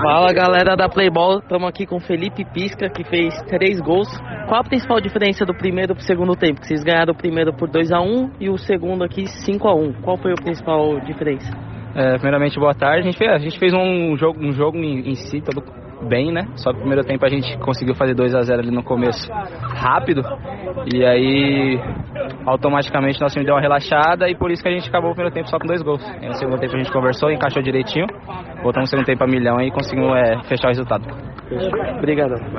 Fala galera da Playball, estamos aqui com Felipe Pisca, que fez três gols. Qual a principal diferença do primeiro para o segundo tempo? Que vocês ganharam o primeiro por 2 a 1 e o segundo aqui 5 a 1 Qual foi a principal diferença? É, primeiramente, boa tarde. A gente fez, a gente fez um jogo, um jogo em, em si, todo bem, né? Só no primeiro tempo a gente conseguiu fazer 2 a 0 ali no começo, rápido. E aí, automaticamente, nosso time deu uma relaxada e por isso que a gente acabou o primeiro tempo só com dois gols. E no segundo tempo a gente conversou, encaixou direitinho. Voltamos no segundo tempo a milhão e conseguimos é, fechar o resultado. Obrigado.